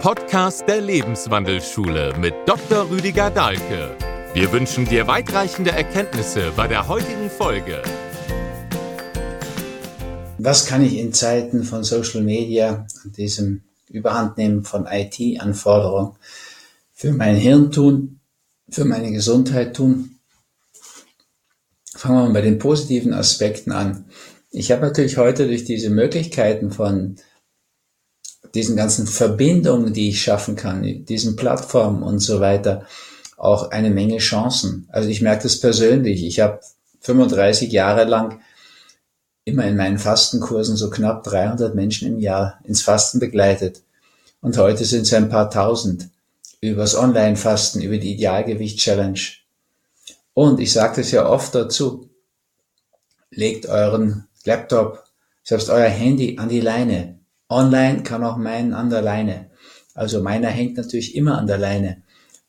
Podcast der Lebenswandelschule mit Dr. Rüdiger Dahlke. Wir wünschen dir weitreichende Erkenntnisse bei der heutigen Folge. Was kann ich in Zeiten von Social Media und diesem Überhandnehmen von IT-Anforderungen für mein Hirn tun, für meine Gesundheit tun? Fangen wir mal bei den positiven Aspekten an. Ich habe natürlich heute durch diese Möglichkeiten von diesen ganzen Verbindungen, die ich schaffen kann, diesen Plattformen und so weiter, auch eine Menge Chancen. Also ich merke das persönlich. Ich habe 35 Jahre lang immer in meinen Fastenkursen so knapp 300 Menschen im Jahr ins Fasten begleitet. Und heute sind es ein paar tausend übers Online-Fasten, über die Idealgewicht-Challenge. Und ich sage das ja oft dazu, legt euren Laptop, selbst euer Handy an die Leine. Online kann auch mein an der Leine. Also meiner hängt natürlich immer an der Leine.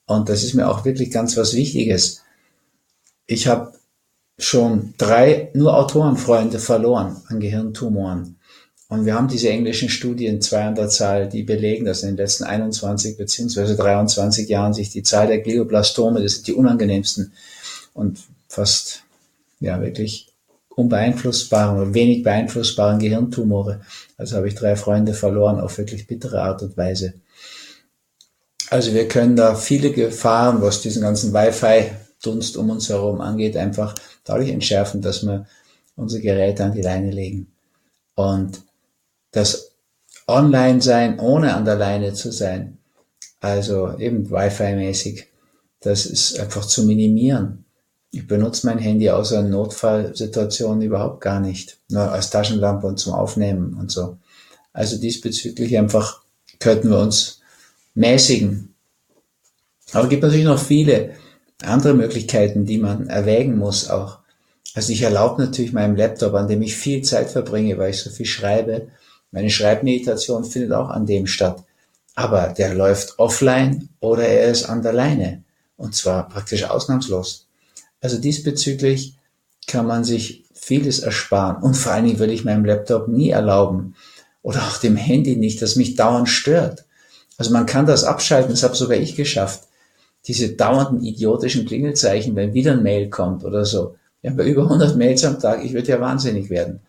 Und das ist mir auch wirklich ganz was Wichtiges. Ich habe schon drei nur Autorenfreunde verloren an Gehirntumoren. Und wir haben diese englischen Studien, zwei an der Zahl, die belegen, dass in den letzten 21 beziehungsweise 23 Jahren sich die Zahl der Glioblastome, das sind die unangenehmsten und fast, ja, wirklich unbeeinflussbaren oder wenig beeinflussbaren Gehirntumore. Also habe ich drei Freunde verloren auf wirklich bittere Art und Weise. Also wir können da viele Gefahren, was diesen ganzen Wi-Fi-Dunst um uns herum angeht, einfach dadurch entschärfen, dass wir unsere Geräte an die Leine legen. Und das Online-Sein, ohne an der Leine zu sein, also eben Wi-Fi-mäßig, das ist einfach zu minimieren. Ich benutze mein Handy außer in Notfallsituationen überhaupt gar nicht. Nur als Taschenlampe und zum Aufnehmen und so. Also diesbezüglich einfach könnten wir uns mäßigen. Aber es gibt natürlich noch viele andere Möglichkeiten, die man erwägen muss auch. Also ich erlaube natürlich meinem Laptop, an dem ich viel Zeit verbringe, weil ich so viel schreibe. Meine Schreibmeditation findet auch an dem statt. Aber der läuft offline oder er ist an der Leine. Und zwar praktisch ausnahmslos. Also diesbezüglich kann man sich vieles ersparen. Und vor allen Dingen will ich meinem Laptop nie erlauben oder auch dem Handy nicht, das mich dauernd stört. Also man kann das abschalten, das habe sogar ich geschafft. Diese dauernden idiotischen Klingelzeichen, wenn wieder ein Mail kommt oder so. Ja, bei über 100 Mails am Tag, ich würde ja wahnsinnig werden.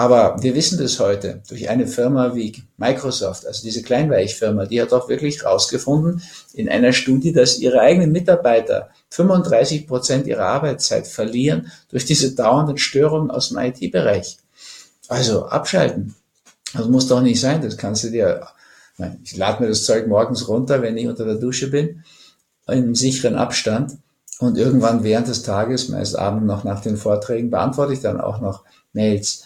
Aber wir wissen das heute durch eine Firma wie Microsoft, also diese Kleinweichfirma, die hat auch wirklich rausgefunden in einer Studie, dass ihre eigenen Mitarbeiter 35 Prozent ihrer Arbeitszeit verlieren durch diese dauernden Störungen aus dem IT-Bereich. Also abschalten. Das muss doch nicht sein. Das kannst du dir, ich lade mir das Zeug morgens runter, wenn ich unter der Dusche bin, in sicheren Abstand. Und irgendwann während des Tages, meist abends noch nach den Vorträgen, beantworte ich dann auch noch Mails.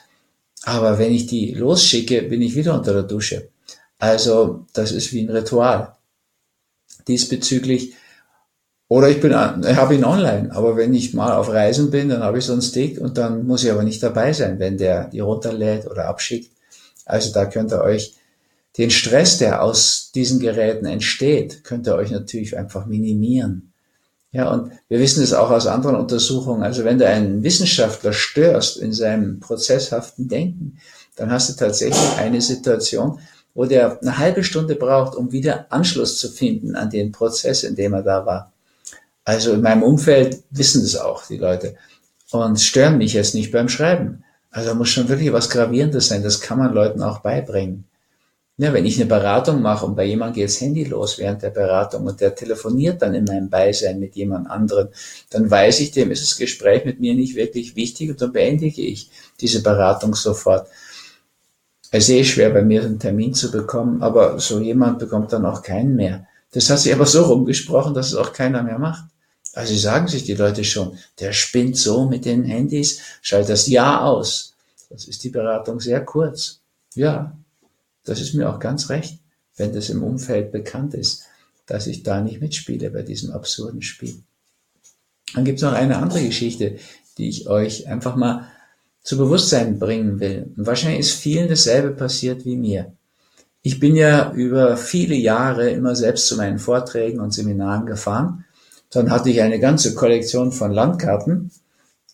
Aber wenn ich die losschicke, bin ich wieder unter der Dusche. Also das ist wie ein Ritual. Diesbezüglich oder ich bin, ich habe ihn online, aber wenn ich mal auf Reisen bin, dann habe ich so einen Stick und dann muss ich aber nicht dabei sein, wenn der die runterlädt oder abschickt. Also da könnt ihr euch den Stress, der aus diesen Geräten entsteht, könnt ihr euch natürlich einfach minimieren. Ja, und wir wissen es auch aus anderen Untersuchungen. Also wenn du einen Wissenschaftler störst in seinem prozesshaften Denken, dann hast du tatsächlich eine Situation, wo der eine halbe Stunde braucht, um wieder Anschluss zu finden an den Prozess, in dem er da war. Also in meinem Umfeld wissen das auch die Leute und stören mich jetzt nicht beim Schreiben. Also muss schon wirklich was Gravierendes sein. Das kann man Leuten auch beibringen. Ja, wenn ich eine Beratung mache und bei jemandem geht das Handy los während der Beratung und der telefoniert dann in meinem Beisein mit jemand anderem, dann weiß ich, dem ist das Gespräch mit mir nicht wirklich wichtig und dann beendige ich diese Beratung sofort. Es ist eh schwer, bei mir einen Termin zu bekommen, aber so jemand bekommt dann auch keinen mehr. Das hat sich aber so rumgesprochen, dass es auch keiner mehr macht. Also sagen sich die Leute schon, der spinnt so mit den Handys, schalt das Ja aus. Das ist die Beratung sehr kurz. Ja, das ist mir auch ganz recht, wenn das im Umfeld bekannt ist, dass ich da nicht mitspiele bei diesem absurden Spiel. Dann gibt es noch eine andere Geschichte, die ich euch einfach mal zu Bewusstsein bringen will. Und wahrscheinlich ist vielen dasselbe passiert wie mir. Ich bin ja über viele Jahre immer selbst zu meinen Vorträgen und Seminaren gefahren. Dann hatte ich eine ganze Kollektion von Landkarten,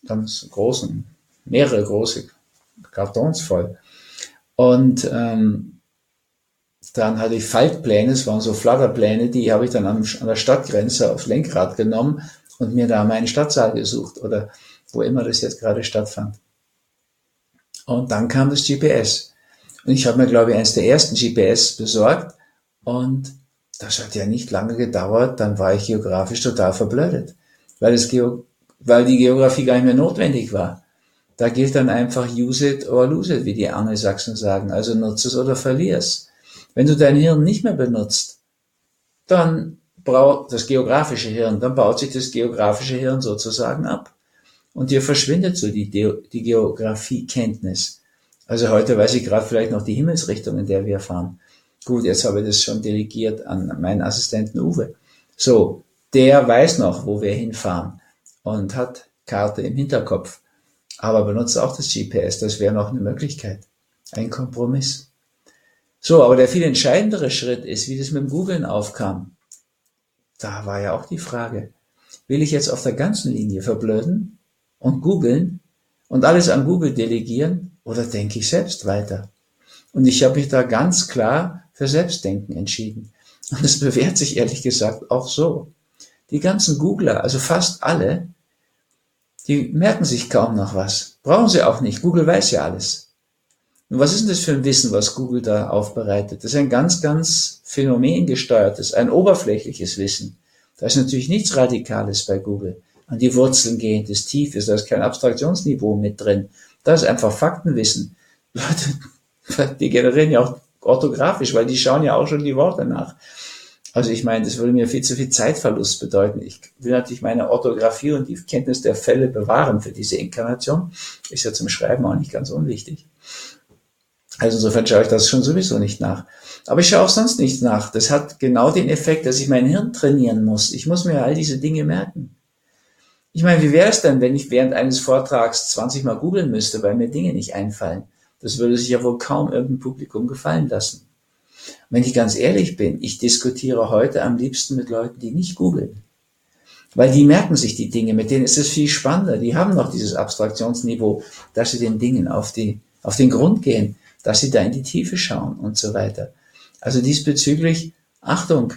ganz großen, mehrere große Kartons voll. Und ähm, dann hatte ich Faltpläne, es waren so Flatterpläne, die habe ich dann an, an der Stadtgrenze aufs Lenkrad genommen und mir da meinen Stadtsaal gesucht oder wo immer das jetzt gerade stattfand. Und dann kam das GPS. Und ich habe mir, glaube ich, eines der ersten GPS besorgt und das hat ja nicht lange gedauert, dann war ich geografisch total verblödet, weil, es Geo weil die Geografie gar nicht mehr notwendig war. Da gilt dann einfach use it or lose it, wie die Angelsachsen sagen, also nutze es oder verlier es. Wenn du dein Hirn nicht mehr benutzt, dann braucht das geografische Hirn, dann baut sich das geografische Hirn sozusagen ab. Und dir verschwindet so die, die Geografiekenntnis. Also heute weiß ich gerade vielleicht noch die Himmelsrichtung, in der wir fahren. Gut, jetzt habe ich das schon delegiert an meinen Assistenten Uwe. So, der weiß noch, wo wir hinfahren und hat Karte im Hinterkopf, aber benutzt auch das GPS. Das wäre noch eine Möglichkeit. Ein Kompromiss. So, aber der viel entscheidendere Schritt ist, wie das mit dem Googlen aufkam. Da war ja auch die Frage, will ich jetzt auf der ganzen Linie verblöden und googeln und alles an Google delegieren oder denke ich selbst weiter? Und ich habe mich da ganz klar für Selbstdenken entschieden. Und es bewährt sich ehrlich gesagt auch so. Die ganzen Googler, also fast alle, die merken sich kaum noch was. Brauchen sie auch nicht. Google weiß ja alles. Und was ist denn das für ein Wissen, was Google da aufbereitet? Das ist ein ganz, ganz phänomengesteuertes, ein oberflächliches Wissen. Da ist natürlich nichts Radikales bei Google. An die Wurzeln gehendes, tiefes, da ist kein Abstraktionsniveau mit drin. Da ist einfach Faktenwissen. Leute, die generieren ja auch orthografisch, weil die schauen ja auch schon die Worte nach. Also ich meine, das würde mir viel zu viel Zeitverlust bedeuten. Ich will natürlich meine Orthographie und die Kenntnis der Fälle bewahren für diese Inkarnation. Ist ja zum Schreiben auch nicht ganz unwichtig. Also insofern schaue ich das schon sowieso nicht nach. Aber ich schaue auch sonst nicht nach. Das hat genau den Effekt, dass ich mein Hirn trainieren muss. Ich muss mir all diese Dinge merken. Ich meine, wie wäre es denn, wenn ich während eines Vortrags 20 Mal googeln müsste, weil mir Dinge nicht einfallen? Das würde sich ja wohl kaum irgendein Publikum gefallen lassen. Wenn ich ganz ehrlich bin, ich diskutiere heute am liebsten mit Leuten, die nicht googeln. Weil die merken sich die Dinge, mit denen ist es viel spannender. Die haben noch dieses Abstraktionsniveau, dass sie den Dingen auf, die, auf den Grund gehen dass sie da in die Tiefe schauen und so weiter. Also diesbezüglich, Achtung,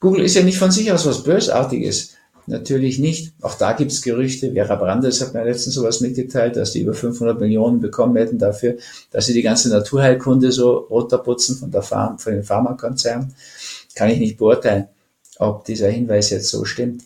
Google ist ja nicht von sich aus was Bösartiges. Natürlich nicht. Auch da gibt's Gerüchte. Vera Brandes hat mir letztens sowas mitgeteilt, dass die über 500 Millionen bekommen hätten dafür, dass sie die ganze Naturheilkunde so runterputzen von, der Pharma, von den Pharmakonzernen. Kann ich nicht beurteilen, ob dieser Hinweis jetzt so stimmt.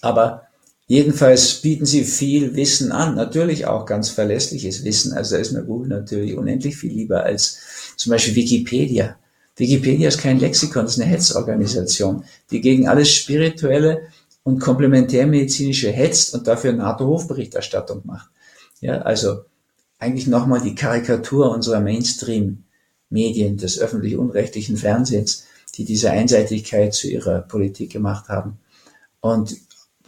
Aber Jedenfalls bieten sie viel Wissen an, natürlich auch ganz verlässliches Wissen. Also da ist mir Google natürlich unendlich viel lieber als zum Beispiel Wikipedia. Wikipedia ist kein Lexikon, das ist eine Hetzorganisation, die gegen alles Spirituelle und komplementärmedizinische hetzt und dafür NATO-Hofberichterstattung macht. Ja, also eigentlich nochmal die Karikatur unserer Mainstream-Medien, des öffentlich-unrechtlichen Fernsehens, die diese Einseitigkeit zu ihrer Politik gemacht haben. Und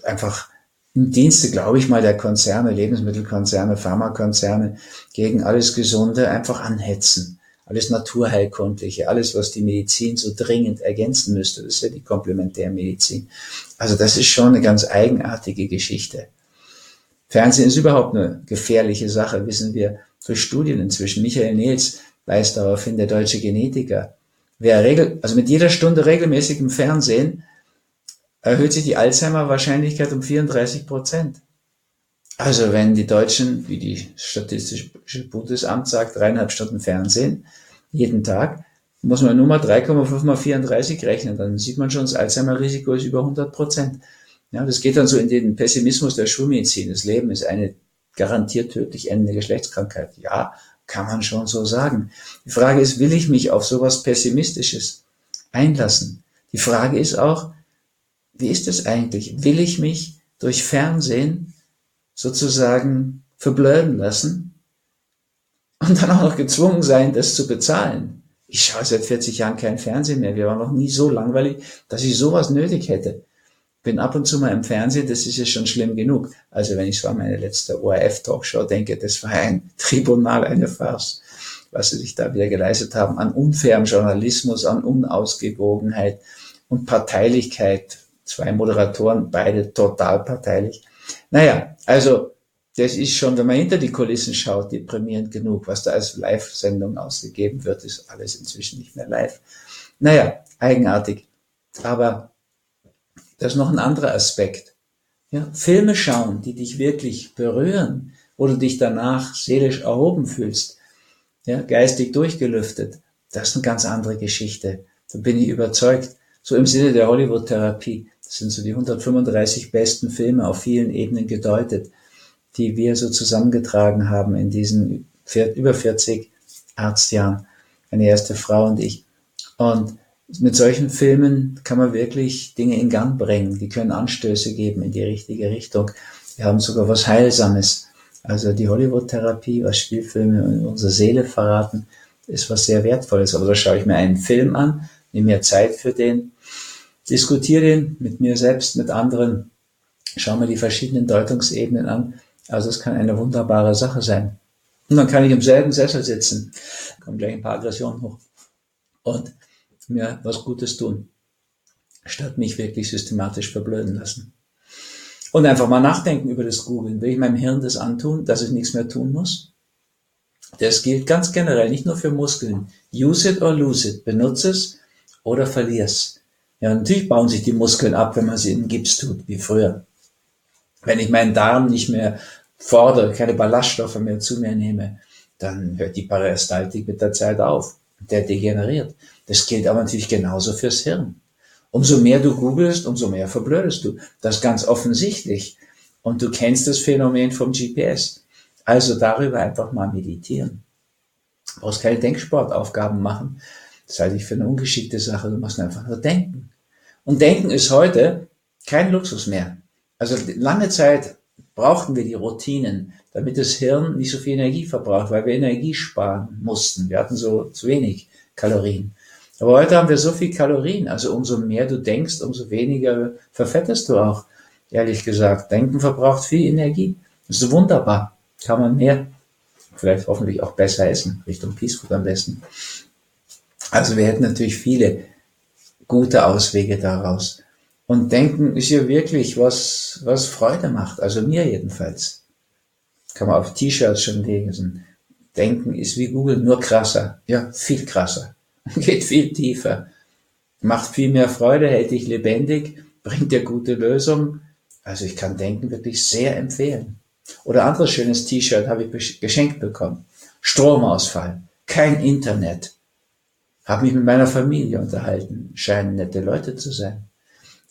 einfach im Dienste, glaube ich mal, der Konzerne, Lebensmittelkonzerne, Pharmakonzerne gegen alles Gesunde einfach anhetzen. Alles Naturheilkundliche, alles, was die Medizin so dringend ergänzen müsste, das ist ja die Komplementärmedizin. Also das ist schon eine ganz eigenartige Geschichte. Fernsehen ist überhaupt eine gefährliche Sache, wissen wir durch Studien inzwischen. Michael Nils weist darauf hin, der deutsche Genetiker. Wer regel, also mit jeder Stunde regelmäßig im Fernsehen erhöht sich die Alzheimer-Wahrscheinlichkeit um 34 Prozent. Also wenn die Deutschen, wie die Statistische Bundesamt sagt, dreieinhalb Stunden Fernsehen jeden Tag, muss man nur mal 3,5 mal 34 rechnen, dann sieht man schon, das Alzheimer-Risiko ist über 100 Prozent. Ja, das geht dann so in den Pessimismus der Schulmedizin. Das Leben ist eine garantiert tödlich endende Geschlechtskrankheit. Ja, kann man schon so sagen. Die Frage ist, will ich mich auf sowas Pessimistisches einlassen? Die Frage ist auch, wie ist es eigentlich? Will ich mich durch Fernsehen sozusagen verblöden lassen und dann auch noch gezwungen sein, das zu bezahlen? Ich schaue seit 40 Jahren kein Fernsehen mehr. Wir waren noch nie so langweilig, dass ich sowas nötig hätte. Bin ab und zu mal im Fernsehen, das ist ja schon schlimm genug. Also wenn ich so an meine letzte ORF-Talkshow denke, das war ein Tribunal, eine Farce, was sie sich da wieder geleistet haben an unfairem Journalismus, an Unausgewogenheit und Parteilichkeit Zwei Moderatoren, beide total parteilich. Naja, also das ist schon, wenn man hinter die Kulissen schaut, deprimierend genug. Was da als Live-Sendung ausgegeben wird, ist alles inzwischen nicht mehr live. Naja, eigenartig. Aber das ist noch ein anderer Aspekt. Ja, Filme schauen, die dich wirklich berühren, wo du dich danach seelisch erhoben fühlst, ja, geistig durchgelüftet, das ist eine ganz andere Geschichte. Da bin ich überzeugt. So im Sinne der Hollywood-Therapie. Das sind so die 135 besten Filme auf vielen Ebenen gedeutet die wir so zusammengetragen haben in diesen über 40 Arztjahren. Eine erste Frau und ich. Und mit solchen Filmen kann man wirklich Dinge in Gang bringen. Die können Anstöße geben in die richtige Richtung. Wir haben sogar was Heilsames. Also die Hollywood-Therapie, was Spielfilme in unserer Seele verraten, ist was sehr Wertvolles. Aber da schaue ich mir einen Film an, nehme mir Zeit für den, diskutiere den mit mir selbst, mit anderen, schaue mir die verschiedenen Deutungsebenen an also es kann eine wunderbare Sache sein. Und dann kann ich im selben Sessel sitzen, kommen gleich ein paar Aggressionen hoch und mir was Gutes tun, statt mich wirklich systematisch verblöden lassen. Und einfach mal nachdenken über das Googlen. Will ich meinem Hirn das antun, dass ich nichts mehr tun muss? Das gilt ganz generell, nicht nur für Muskeln. Use it or lose it. Benutze es oder verlier es. Ja, natürlich bauen sich die Muskeln ab, wenn man sie in Gips tut, wie früher. Wenn ich meinen Darm nicht mehr fordere, keine Ballaststoffe mehr zu mir nehme, dann hört die Peristaltik mit der Zeit auf. Der degeneriert. Das gilt aber natürlich genauso fürs Hirn. Umso mehr du googelst, umso mehr verblödest du. Das ist ganz offensichtlich. Und du kennst das Phänomen vom GPS. Also darüber einfach mal meditieren. Du brauchst keine Denksportaufgaben machen. Das halte ich für eine ungeschickte Sache. Du musst einfach nur denken. Und denken ist heute kein Luxus mehr. Also lange Zeit brauchten wir die Routinen, damit das Hirn nicht so viel Energie verbraucht, weil wir Energie sparen mussten. Wir hatten so zu wenig Kalorien. Aber heute haben wir so viel Kalorien, also umso mehr du denkst, umso weniger verfettest du auch, ehrlich gesagt. Denken verbraucht viel Energie. Das ist wunderbar. Kann man mehr, vielleicht hoffentlich auch besser essen, Richtung Peace am besten. Also wir hätten natürlich viele gute Auswege daraus. Und Denken ist ja wirklich was, was Freude macht. Also mir jedenfalls. Kann man auf T-Shirts schon lesen. Denken ist wie Google, nur krasser. Ja, viel krasser. Geht viel tiefer. Macht viel mehr Freude, hält dich lebendig, bringt dir gute Lösungen. Also ich kann Denken wirklich sehr empfehlen. Oder anderes schönes T-Shirt habe ich geschenkt bekommen. Stromausfall, kein Internet. Habe mich mit meiner Familie unterhalten, scheinen nette Leute zu sein.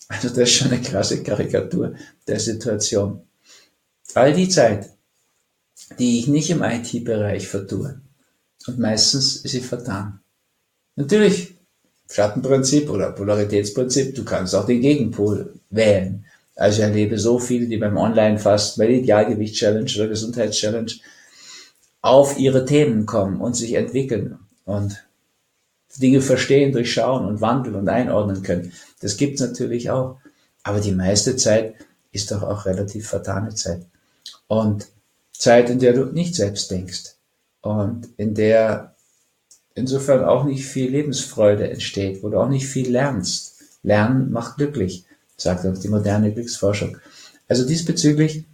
Also das ist schon eine krasse Karikatur der Situation. All die Zeit, die ich nicht im IT-Bereich vertue, und meistens ist sie vertan. Natürlich, Schattenprinzip oder Polaritätsprinzip, du kannst auch den Gegenpol wählen. Also ich erlebe so viele, die beim Online-Fasten, bei Idealgewicht-Challenge oder Gesundheits-Challenge auf ihre Themen kommen und sich entwickeln und Dinge verstehen, durchschauen und wandeln und einordnen können. Das gibt's natürlich auch. Aber die meiste Zeit ist doch auch relativ vertane Zeit. Und Zeit, in der du nicht selbst denkst. Und in der insofern auch nicht viel Lebensfreude entsteht, wo du auch nicht viel lernst. Lernen macht glücklich, sagt uns die moderne Glücksforschung. Also diesbezüglich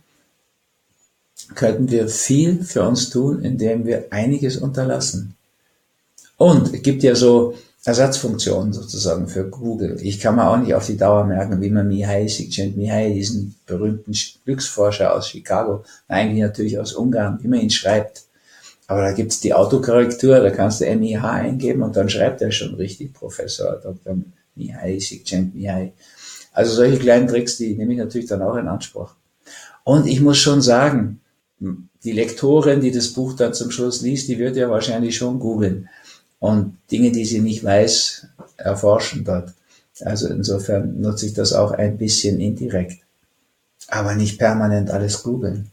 könnten wir viel für uns tun, indem wir einiges unterlassen. Und es gibt ja so Ersatzfunktionen sozusagen für Google. Ich kann mir auch nicht auf die Dauer merken, wie man Mihai Csikszentmihalyi, diesen berühmten Glücksforscher aus Chicago, eigentlich natürlich aus Ungarn, immerhin schreibt. Aber da gibt's die Autokorrektur, da kannst du MIH eingeben und dann schreibt er schon richtig Professor Dr. Mihai Csikszentmihalyi. Also solche kleinen Tricks, die nehme ich natürlich dann auch in Anspruch. Und ich muss schon sagen, die Lektorin, die das Buch dann zum Schluss liest, die wird ja wahrscheinlich schon googeln und Dinge, die sie nicht weiß, erforschen dort. Also insofern nutze ich das auch ein bisschen indirekt. Aber nicht permanent alles googeln.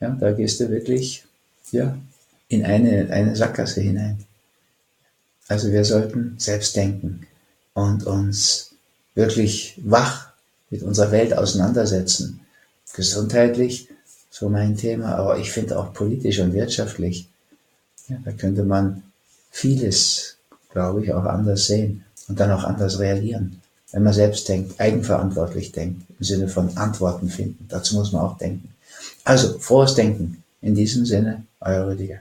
Ja, da gehst du wirklich, ja, in eine, eine Sackgasse hinein. Also wir sollten selbst denken und uns wirklich wach mit unserer Welt auseinandersetzen. Gesundheitlich, so mein Thema, aber ich finde auch politisch und wirtschaftlich. Ja, da könnte man vieles, glaube ich, auch anders sehen und dann auch anders reagieren. wenn man selbst denkt, eigenverantwortlich denkt, im Sinne von Antworten finden. Dazu muss man auch denken. Also, frohes Denken. In diesem Sinne, euer Rüdiger.